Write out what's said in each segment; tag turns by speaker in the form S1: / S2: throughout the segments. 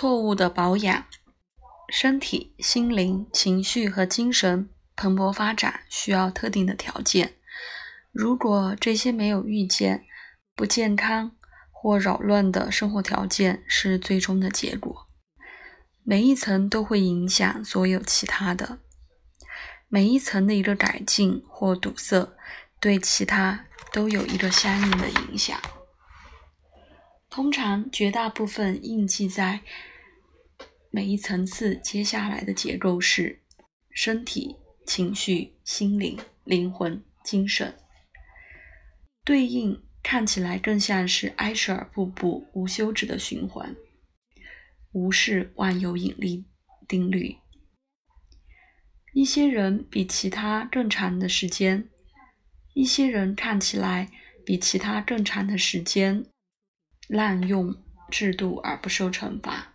S1: 错误的保养，身体、心灵、情绪和精神蓬勃发展需要特定的条件。如果这些没有遇见，不健康或扰乱的生活条件是最终的结果。每一层都会影响所有其他的，每一层的一个改进或堵塞，对其他都有一个相应的影响。通常，绝大部分印记在每一层次接下来的结构是：身体、情绪、心灵、灵魂、精神。对应看起来更像是埃舍尔瀑布无休止的循环，无视万有引力定律。一些人比其他更长的时间，一些人看起来比其他更长的时间。滥用制度而不受惩罚，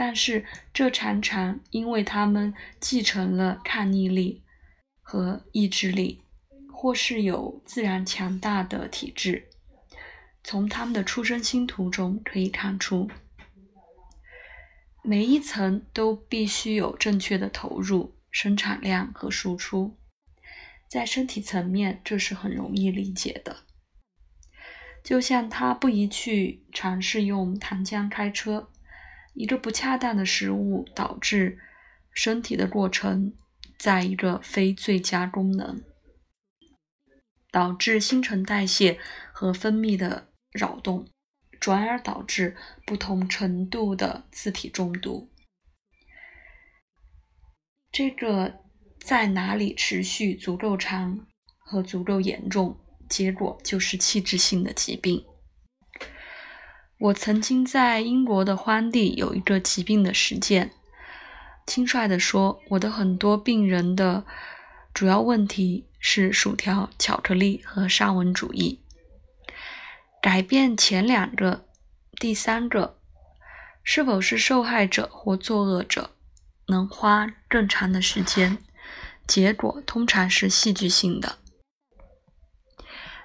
S1: 但是这常常因为他们继承了抗逆力和意志力，或是有自然强大的体质。从他们的出生星图中可以看出，每一层都必须有正确的投入、生产量和输出。在身体层面，这是很容易理解的。就像他不宜去尝试用糖浆开车，一个不恰当的食物导致身体的过程在一个非最佳功能，导致新陈代谢和分泌的扰动，转而导致不同程度的自体中毒。这个在哪里持续足够长和足够严重？结果就是器质性的疾病。我曾经在英国的荒地有一个疾病的实践。轻率地说，我的很多病人的主要问题是薯条、巧克力和沙文主义。改变前两个，第三个是否是受害者或作恶者，能花更长的时间。结果通常是戏剧性的。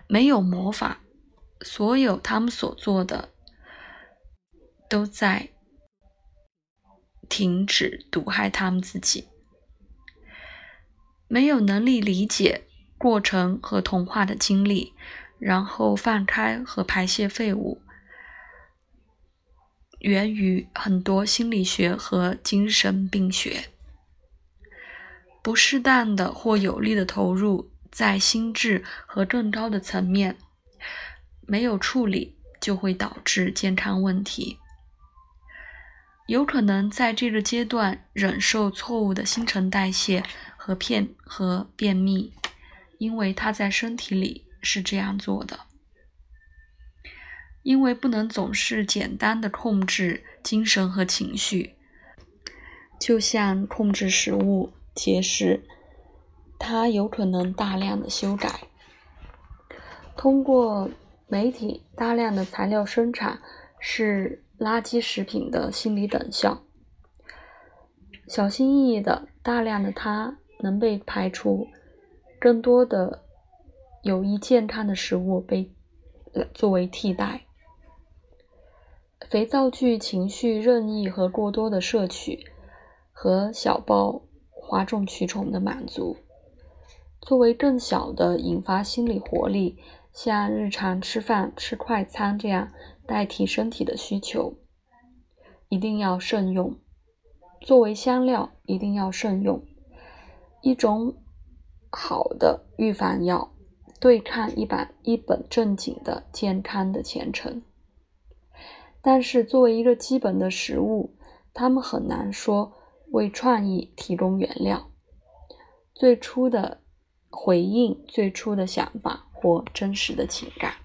S1: 没有魔法，所有他们所做的都在停止毒害他们自己。没有能力理解过程和同化的经历，然后放开和排泄废物，源于很多心理学和精神病学。不适当的或有力的投入。在心智和更高的层面没有处理，就会导致健康问题。有可能在这个阶段忍受错误的新陈代谢和便和便秘，因为他在身体里是这样做的。因为不能总是简单的控制精神和情绪，就像控制食物、节食。它有可能大量的修改，通过媒体大量的材料生产是垃圾食品的心理等效。小心翼翼的大量的它能被排除，更多的有益健康的食物被作为替代。肥皂剧情绪任意和过多的摄取和小包哗众取宠的满足。作为更小的引发心理活力，像日常吃饭吃快餐这样代替身体的需求，一定要慎用。作为香料，一定要慎用。一种好的预防药，对抗一本一本正经的健康的前程。但是，作为一个基本的食物，他们很难说为创意提供原料。最初的。回应最初的想法或真实的情感。